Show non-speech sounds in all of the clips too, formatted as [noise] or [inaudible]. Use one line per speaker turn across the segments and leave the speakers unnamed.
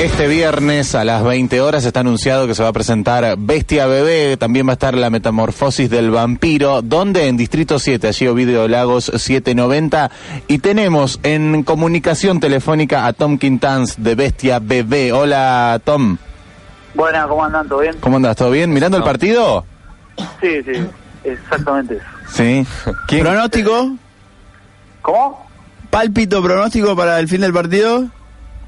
Este viernes a las 20 horas está anunciado que se va a presentar Bestia Bebé, también va a estar la metamorfosis del vampiro, donde en Distrito 7, allí Ovidio Lagos 790, y tenemos en comunicación telefónica a Tom Quintans de Bestia Bebé. Hola Tom.
Buena, ¿cómo andan? ¿Todo bien?
¿Cómo andas? ¿Todo bien? ¿Mirando el partido?
Sí, sí, exactamente eso.
Sí. ¿Quién-
¿Pronóstico?
¿Cómo?
¿Pálpito pronóstico para el fin del partido?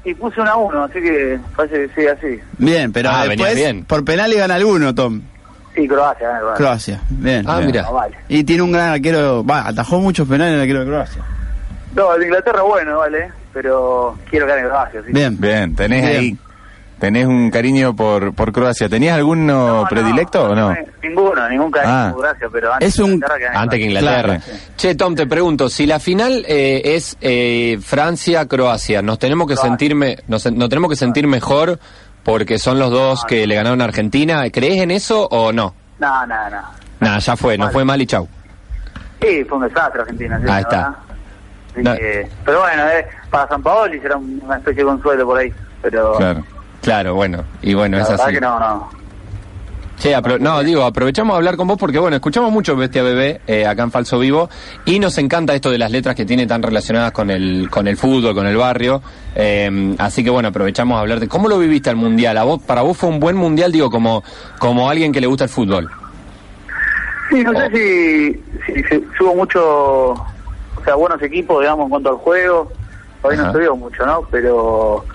Y puse una a uno, así que parece que sí, así.
Bien, pero
Ah,
después
bien.
por penal y gana alguno, Tom.
Sí, Croacia, eh, bueno.
Croacia. Bien.
Ah,
bien.
mira.
No, vale.
Y tiene un gran arquero, va, atajó muchos penales el arquero de Croacia.
No, el de Inglaterra bueno, vale, pero quiero que gane Croacia, sí.
Bien.
Bien, tenés
Bien.
ahí, tenés un cariño por, por Croacia. ¿Tenías alguno
No, no,
predilecto o no?
me- Ninguno, ningún cariño,
Ah.
gracias, pero antes
Es un-
Inglaterra que gane
Antes que
Croacia.
Inglaterra. Che, Tom, te pregunto, si la final eh, es eh, Francia-Croacia, ¿nos tenemos que
Croacia.
sentir me- nos, nos tenemos que sentir mejor porque son los dos que le ganaron a Argentina? ¿Crees en eso o no?
No, no, no.
Nah, ya fue, nos fue mal y chau.
Sí, fue un desastre Argentina, sí,
Ahí está.
verdad. Así
No.
que- pero bueno, eh, para San Paoli será una especie de consuelo por ahí. Pero
Claro.
Claro, bueno, y bueno,
la
es así.
que no, no.
Digo, aprovechamos a hablar con vos porque, bueno, escuchamos mucho Bestia Bebé eh, acá en Falso Vivo y nos encanta esto de las letras que tiene tan relacionadas con el, con el fútbol, con el barrio. Eh, así que, bueno, aprovechamos a hablar de cómo lo viviste al Mundial. ¿A vos, ¿Para vos fue un buen Mundial, digo, como, como alguien que le gusta el fútbol?
Sí, no sé si, si, si hubo mucho, o sea, buenos equipos, digamos, en cuanto al juego. Hoy no se mucho, ¿no? Pero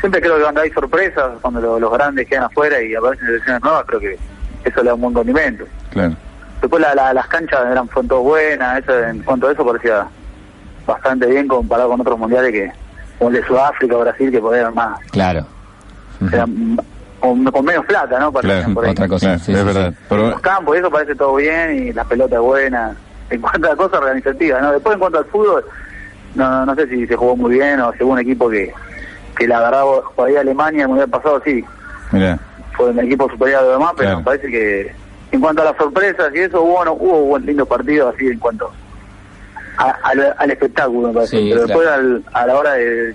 siempre creo que cuando hay sorpresas, cuando lo- los grandes quedan afuera y aparecen selecciones nuevas, creo que eso le da un buen condimento.
Claro.
Después la, la- las canchas eran fueron todas buenas, eso, en cuanto a eso parecía bastante bien comparado con otros mundiales que, como el de Sudáfrica o Brasil, que podían más,
Claro.
eran con, con menos plata, ¿no? Parecían
Claro,
por
otra cosa.
Claro,
sí,
es
sí,
verdad.
sí.
Pero-
los campos eso parece todo bien y la pelota es buena en cuanto a la cosa organizativa no después en cuanto al fútbol no no, no sé si se jugó muy bien o si hubo un equipo que que la verdad por ahí Alemania el mundial pasado sí
Mira.
fue un equipo superior a los demás pero
Claro.
me parece que en cuanto a las sorpresas y eso hubo no, hubo buen lindo partido así en cuanto a- al, al espectáculo me parece
Sí,
pero después al- a la hora de, de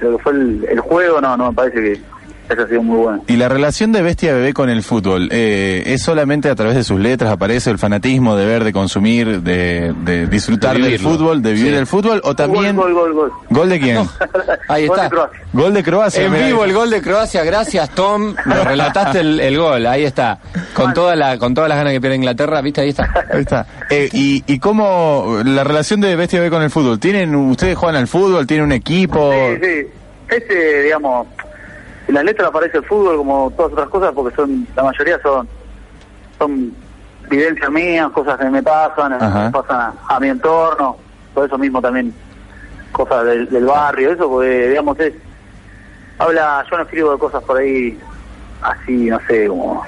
lo que fue el, el juego no no me parece que eso ha sido muy bueno
Y la relación de Bestia Bebé con el fútbol, eh, ¿es solamente a través de sus letras aparece el fanatismo de ver, de consumir, de, de disfrutar
De
del fútbol, de vivir
Sí.
el fútbol? ¿O también
gol gol gol,
gol de quién? [laughs]
Ahí está.
Gol de Croacia.
En vivo el gol de Croacia, gracias Tom, nos relataste el, el gol, ahí está, con toda la, con todas las ganas que pierde Inglaterra, viste, ahí está.
Ahí está. Eh, y, ¿Y cómo la relación de Bestia Bebé con el fútbol? ¿Tienen, ustedes juegan al fútbol? ¿Tienen un equipo?
Sí, sí. Este, digamos, en las letras aparece el fútbol como todas otras cosas porque son, la mayoría son, son vivencias mías, cosas que me pasan,
Ajá.
me pasan a, a mi entorno, todo eso mismo también, cosas del, del barrio, eso porque, digamos, es, habla, yo no escribo de cosas por ahí así, no sé, como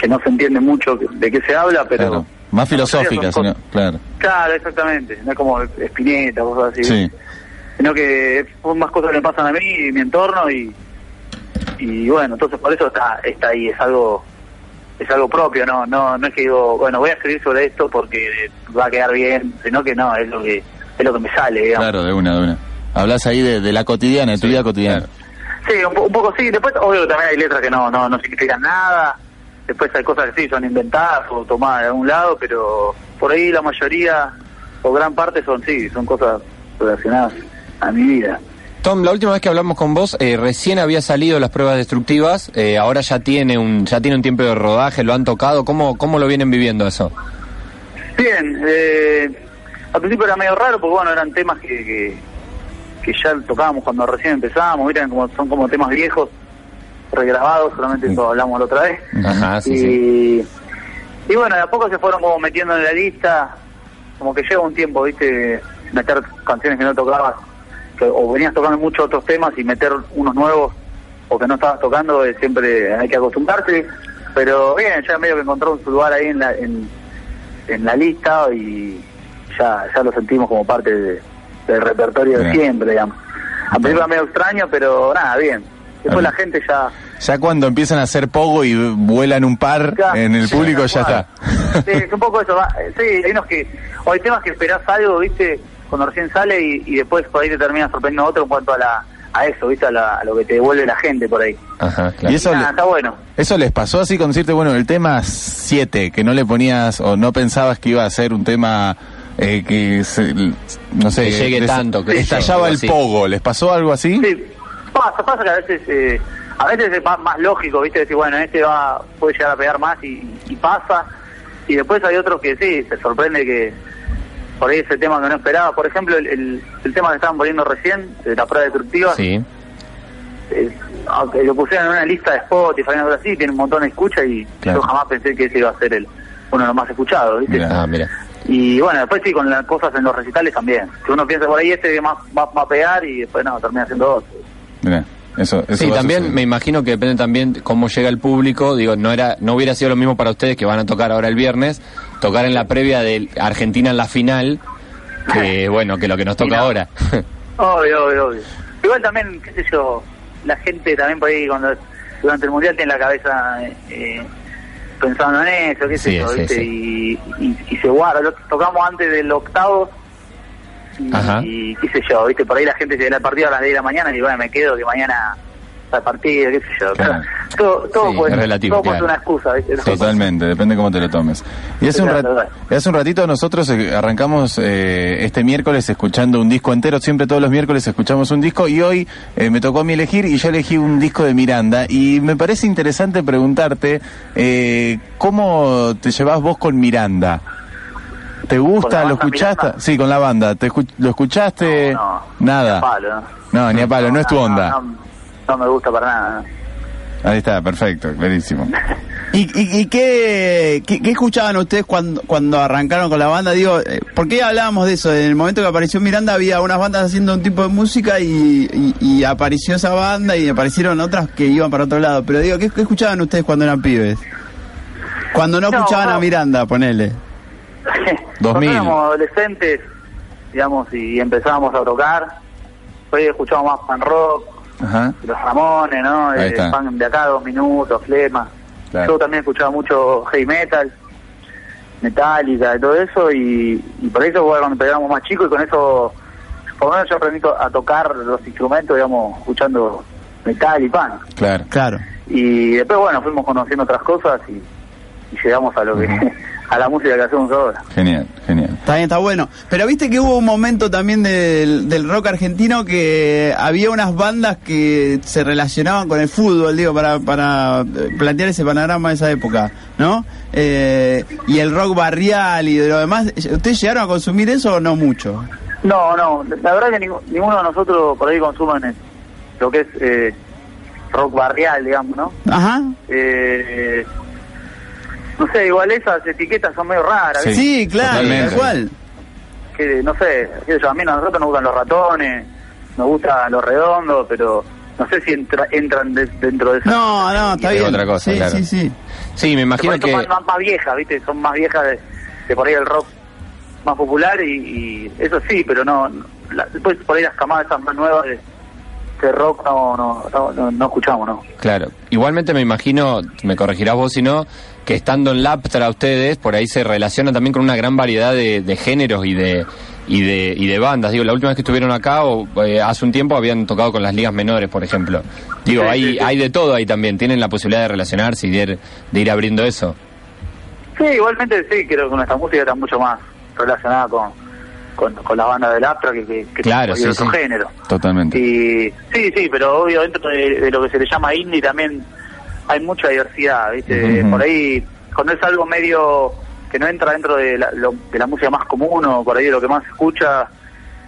que no se entiende mucho de qué se habla, pero...
Claro. Más filosófica, sino- claro.
Claro, exactamente, no es como Espineta, cosas así
Sí.
sino que son más cosas que me pasan a mí y mi entorno y y bueno entonces por eso está está ahí es algo es algo propio no no no es que digo bueno voy a escribir sobre esto porque va a quedar bien sino que no es lo que es lo que me sale digamos
Claro, de una, de una. Hablas ahí de, de la cotidiana, de tu vida cotidiana.
sí un, un poco sí después obvio también hay letras que no no no significan nada después hay cosas que sí son inventadas o tomadas de algún lado pero por ahí la mayoría o gran parte son sí son cosas relacionadas a mi vida
Tom, la última vez que hablamos con vos, eh, recién había salido las pruebas destructivas, eh, ahora ya tiene un, ya tiene un tiempo de rodaje, lo han tocado, ¿cómo, cómo lo vienen viviendo eso?
Bien, eh, al principio era medio raro porque bueno, eran temas que, que, que ya tocábamos cuando recién empezábamos, eran como, son como temas viejos, regrabados, solamente eso hablamos la otra vez.
Ajá, sí,
y,
sí.
y bueno, de a poco se fueron como metiendo en la lista, como que lleva un tiempo, viste, meter canciones que no tocabas, o venías tocando muchos otros temas y meter unos nuevos o que no estabas tocando, eh, siempre hay que acostumbrarse, pero bien, ya medio que encontró su lugar ahí en la, en, en la lista y ya, ya lo sentimos como parte de- del repertorio de siempre, digamos. A principio medio extraño, pero nada, bien. Después la gente ya...
Ya cuando empiezan a hacer pogo y vuelan un par
Ya,
en el público, ya está.
Sí, es un poco eso. va- eh, Sí, hay unos que. O hay temas que esperás algo, ¿viste? Cuando recién sale y, y después por ahí te termina sorprendiendo otro en cuanto a la, a eso, ¿viste? A, la- a lo que te devuelve la gente por ahí.
Ajá,
Y
claro.
eso,
Nada,
le-
está bueno.
eso les pasó así con decirte, bueno, el tema 7, que no le ponías o no pensabas que iba a ser un tema eh, que, se- no sé,
Que llegue
des-
tanto, que
estallaba el
así.
pogo. ¿Les pasó algo así?
Sí, pasa, pasa que a veces, eh, a veces es más, más lógico, ¿viste? Decir, bueno, este va, puede llegar a pegar más y, y pasa. Y después hay otros que sí, se sorprende que por ahí ese tema que no esperaba. Por ejemplo, el, el, el tema que estaban poniendo recién, de la prueba destructiva,
Sí.
eh, aunque lo pusieron en una lista de Spotify, algo así, tiene un montón de escucha y
Claro.
yo jamás pensé que ese iba a ser el uno de los más escuchados, ¿viste?
Mirá.
Ah, mira.
Y bueno, después sí, con las cosas en los recitales también. Que uno piensa por ahí este más va, va a pegar y después no, termina siendo otro.
Mirá, eso, eso
Sí, también me imagino que depende también cómo llega el público. Digo, no era, no hubiera sido lo mismo para ustedes que van a tocar ahora el viernes, tocar en la previa de Argentina en la final, que [laughs] bueno, que lo que nos toca
no.
ahora. [laughs]
Obvio, obvio, obvio. Igual también, qué sé yo, la gente también por ahí cuando durante el mundial tiene la cabeza eh, pensando en eso, qué sé
Sí,
yo,
sí,
¿viste?
sí.
Y, y, y se guarda. Lo tocamos antes del octavo y, y qué sé yo, ¿viste? Por ahí la gente se viene al partido a las 10 de la mañana y bueno, me quedo que mañana el partido, qué sé yo.
Claro.
Todo, todo
Sí,
puede,
relativo,
todo puede ser una excusa, ¿viste?
Totalmente, depende cómo te lo tomes. Y hace, un, rat- hace un ratito nosotros eh, arrancamos eh, este miércoles escuchando un disco entero, siempre todos los miércoles escuchamos un disco y hoy eh, me tocó a mí elegir y yo elegí un disco de Miranda y me parece interesante preguntarte eh, cómo te llevas vos con Miranda. ¿Te
¿Con
gusta?
la
¿Lo escuchaste?
Miranda?
Sí, con la banda. ¿Te escu- ¿Lo escuchaste?
No, no,
Nada.
Ni a palo, ¿no?
Ni a palo, no, es tu onda.
No, no, me gusta para nada. ¿no?
Ahí está, perfecto, clarísimo.
¿Y, y, y qué, qué, qué escuchaban ustedes cuando, cuando arrancaron con la banda? Digo, eh, ¿por qué hablábamos de eso? En el momento que apareció Miranda había unas bandas haciendo un tipo de música y, y, apareció esa banda y aparecieron otras que iban para otro lado. Pero digo, ¿qué, qué escuchaban ustedes cuando eran pibes? Cuando no,
No,
escuchaban
no.
a Miranda, ponele. [laughs]
2000.
Cuando éramos adolescentes, digamos, y empezábamos a tocar, pues escuchábamos más pan rock,
Ajá.
los Ramones, ¿no?
Ahí
Eh, pan de acá, dos minutos, flema.
Claro.
Yo también escuchaba mucho heavy metal, metálica y todo eso, y, y por eso bueno, cuando éramos más chicos y con eso, por lo menos yo aprendí a tocar los instrumentos, digamos, escuchando metal y pan.
Claro.
Claro.
Y después, bueno, fuimos conociendo otras cosas y, y llegamos a lo que [laughs] a la música que hacemos ahora.
Genial, genial.
Está bien, está bueno. Pero viste que hubo un momento también del, del rock argentino que había unas bandas que se relacionaban con el fútbol, digo, para, para plantear ese panorama de esa época, ¿no? Eh, y el rock barrial y de lo demás. ¿Ustedes llegaron a consumir eso o no mucho?
No, no, la verdad que ninguno de nosotros por ahí consumen lo que es eh, rock barrial, digamos, ¿no?
Ajá.
Eh, no sé, igual esas etiquetas son medio raras,
Sí.
Sí, claro, cual.
que no sé, yo, a mí a nosotros nos gustan los ratones, nos gusta los redondos, pero no sé si entra- entran de- dentro de esa...
No, no, está
Es
bien.
otra cosa,
sí,
claro.
sí, sí.
Sí, me imagino
son
que...
más, más, más viejas, ¿viste? Son más viejas de, de por ahí el rock más popular y, y eso sí, pero no, no- la- después por ahí las camadas esas más nuevas de, de rock no, no, no, no, no escuchamos, ¿no?
Claro. Igualmente me imagino, me corregirás vos si no, que estando en Laptra ustedes, por ahí se relaciona también con una gran variedad de, de géneros y de, y de y de bandas. Digo, la última vez que estuvieron acá, o eh, hace un tiempo, habían tocado con las ligas menores, por ejemplo. Digo,
Sí,
hay,
sí, sí.
hay de todo ahí también. Tienen la posibilidad de relacionarse y de ir, de ir abriendo eso.
Sí, igualmente sí, creo que nuestra música está mucho más relacionada con, con, con las bandas del Aptra que, que, que
Claro, sí,
otro
sí.
género.
Totalmente.
Y sí, sí, pero obvio dentro de, de lo que se le llama indie también hay mucha diversidad, ¿viste? Por ahí, cuando es algo medio que no entra dentro de la, lo- de la música más común o por ahí de lo que más se escucha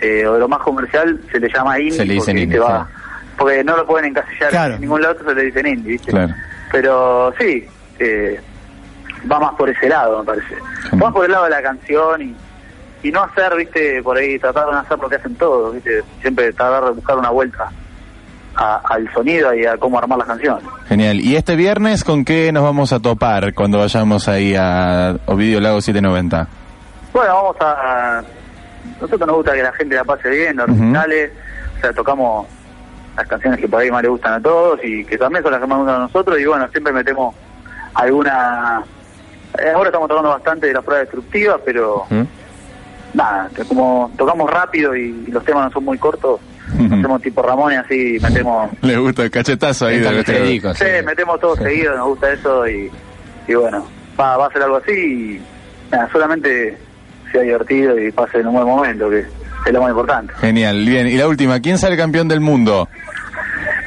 eh, o de lo más comercial, se le llama indie.
Se le dicen
porque,
indie,
¿viste? va-
sí.
porque no lo pueden encasillar
Claro.
en ningún lado, se le dicen indie, ¿viste?
Claro.
Pero sí, eh, va más por ese lado, me parece.
Genial.
Va por el lado de la canción y, y no hacer, viste, por ahí tratar de no hacer lo que hacen todos, viste, siempre tratar de buscar una vuelta a- al sonido y a cómo armar las canciones.
Genial. ¿Y este viernes con qué nos vamos a topar cuando vayamos ahí a Ovidio Lago 790?
Bueno, vamos a... Nosotros nos gusta que la gente la pase bien, los recitales, o sea, tocamos las canciones que por ahí más le gustan a todos y que también son las que más gustan a nosotros y bueno, siempre metemos alguna... eh, ahora estamos tocando bastante de las pruebas destructivas, pero
¿Mm?
nada, que como tocamos rápido y, y los temas no son muy cortos, hacemos tipo Ramón y así metemos...
Le gusta el cachetazo ahí. De
los. Federicos,
Sí,
sí.
metemos todo seguido, nos gusta eso y, y bueno, va, va a ser algo así y nada, solamente sea divertido y pase en un buen momento, que es lo más importante.
Genial, bien. Y la última, ¿quién sale campeón del mundo?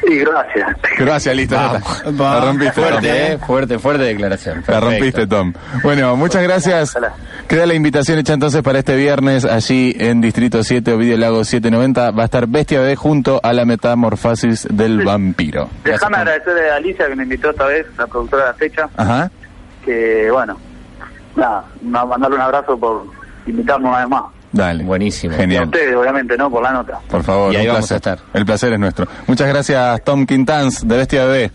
Y gracias.
Gracias, listo. La rompiste, Tom.
Fuerte, eh, fuerte, fuerte declaración.
La rompiste, Tom. Bueno, muchas gracias.
Ojalá.
Queda la invitación hecha entonces para este viernes allí en Distrito 7, Ovidio Lago 790. Va a estar Bestia Bebé junto a la metamorfosis del vampiro.
Déjame agradecerle a Alicia que me invitó esta vez, la productora de la fecha,
Ajá.
que bueno, nada, mandarle un abrazo por invitarme una vez más.
Dale.
Buenísimo.
Y a
Genial.
ustedes, obviamente, ¿no? Por la nota.
Por favor,
Y ahí
un
vamos
placer.
a estar.
El placer es nuestro. Muchas gracias, Tom Quintans, de Bestia Bebé.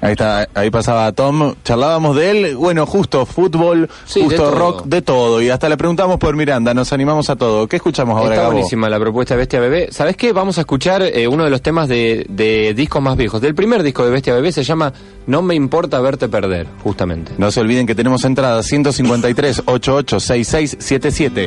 Ahí está, ahí pasaba Tom, charlábamos de él, bueno, justo fútbol,
Sí,
justo rock, de todo, y hasta le preguntamos por Miranda, nos animamos a todo. ¿Qué escuchamos ahora,
Está
Gabo?
buenísima la propuesta de Bestia Bebé. ¿Sabes qué? Vamos a escuchar eh, uno de los temas de, de discos más viejos. Del primer disco de Bestia Bebé se llama No me importa verte perder, justamente.
No se olviden que tenemos entradas 153 886677.